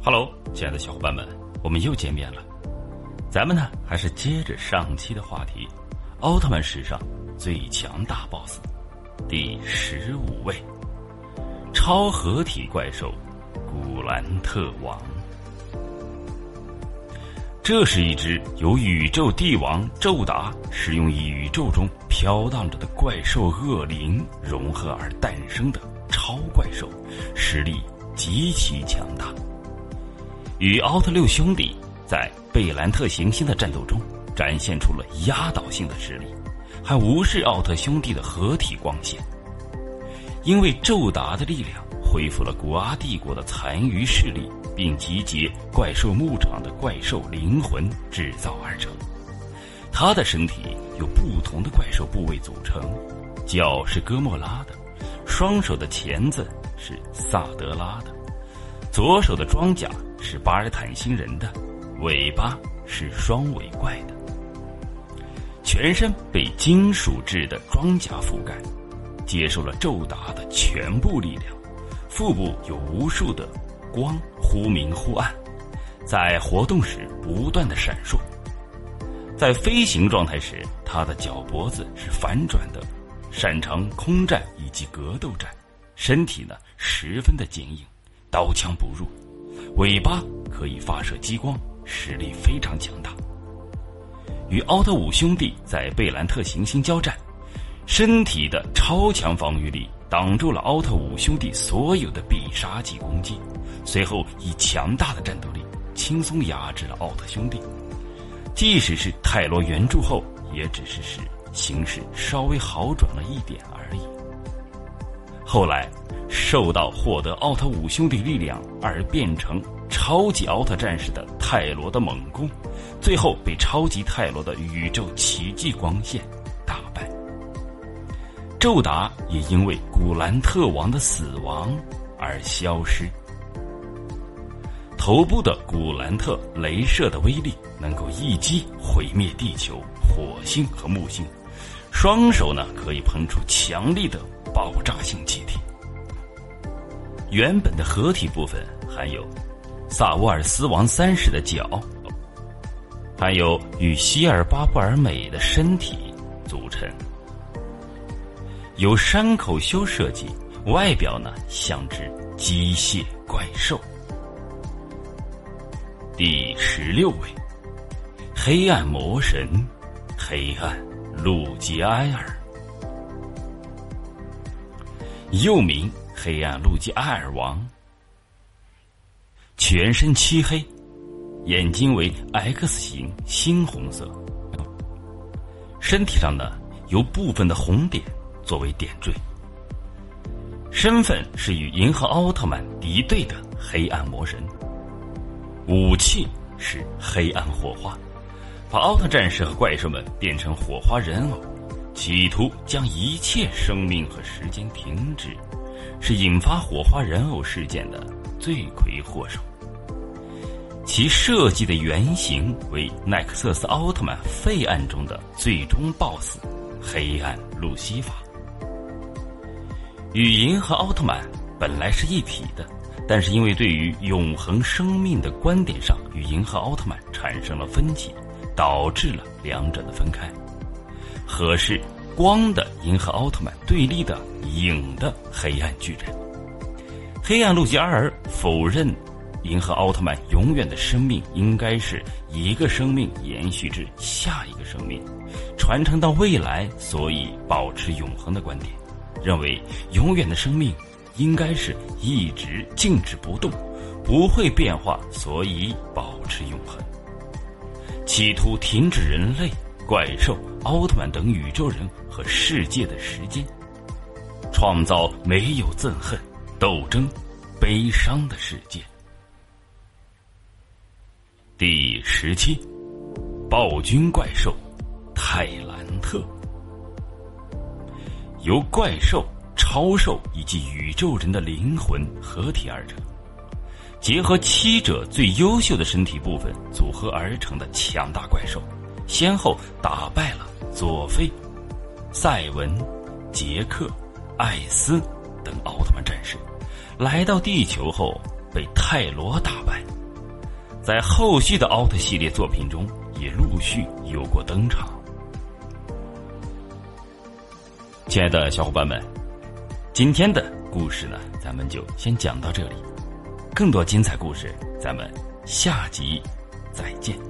Hello，亲爱的小伙伴们，我们又见面了。咱们呢，还是接着上期的话题，奥特曼史上最强大 BOSS，第十五位，超合体怪兽古兰特王。这是一只由宇宙帝王宙达使用宇宙中飘荡着的怪兽恶灵融合而诞生的超怪兽，实力极其强大。与奥特六兄弟在贝兰特行星的战斗中展现出了压倒性的实力，还无视奥特兄弟的合体光线。因为宙达的力量恢复了古阿帝国的残余势力，并集结怪兽牧场的怪兽灵魂制造而成。他的身体由不同的怪兽部位组成，脚是哥莫拉的，双手的钳子是萨德拉的，左手的装甲。是巴尔坦星人的尾巴是双尾怪的，全身被金属制的装甲覆盖，接受了宙达的全部力量。腹部有无数的光忽明忽暗，在活动时不断的闪烁。在飞行状态时，他的脚脖子是反转的，擅长空战以及格斗战，身体呢十分的坚硬，刀枪不入。尾巴可以发射激光，实力非常强大。与奥特五兄弟在贝兰特行星交战，身体的超强防御力挡住了奥特五兄弟所有的必杀技攻击，随后以强大的战斗力轻松压制了奥特兄弟。即使是泰罗援助后，也只是使形势稍微好转了一点而已。后来。受到获得奥特五兄弟力量而变成超级奥特战士的泰罗的猛攻，最后被超级泰罗的宇宙奇迹光线打败。宙达也因为古兰特王的死亡而消失。头部的古兰特镭射的威力能够一击毁灭地球、火星和木星，双手呢可以喷出强力的爆炸性气体。原本的合体部分含有萨沃尔斯王三世的脚，还有与希尔巴布尔美的身体组成，由山口修设计，外表呢像只机械怪兽。第十六位，黑暗魔神，黑暗路吉埃尔，又名。黑暗路基埃尔王，全身漆黑，眼睛为 X 型猩红色，身体上呢有部分的红点作为点缀。身份是与银河奥特曼敌对的黑暗魔神，武器是黑暗火花，把奥特战士和怪兽们变成火花人偶，企图将一切生命和时间停止。是引发火花人偶事件的罪魁祸首。其设计的原型为奈克瑟斯奥特曼废案中的最终 BOSS—— 黑暗路西法。与银河奥特曼本来是一体的，但是因为对于永恒生命的观点上与银河奥特曼产生了分歧，导致了两者的分开。合适。光的银河奥特曼对立的影的黑暗巨人，黑暗路基阿尔否认银河奥特曼永远的生命应该是一个生命延续至下一个生命，传承到未来，所以保持永恒的观点，认为永远的生命应该是一直静止不动，不会变化，所以保持永恒，企图停止人类、怪兽、奥特曼等宇宙人。和世界的时间，创造没有憎恨、斗争、悲伤的世界。第十七，暴君怪兽泰兰特，由怪兽、超兽以及宇宙人的灵魂合体而成，结合七者最优秀的身体部分组合而成的强大怪兽先后打败了佐菲赛文杰克艾斯等奥特曼战士来到地球后被泰罗打败。在后续的奥特系列作品中也陆续有过登场。亲爱的小伙伴们今天的故事呢咱们就先讲到这里。更多精彩故事咱们下集再见。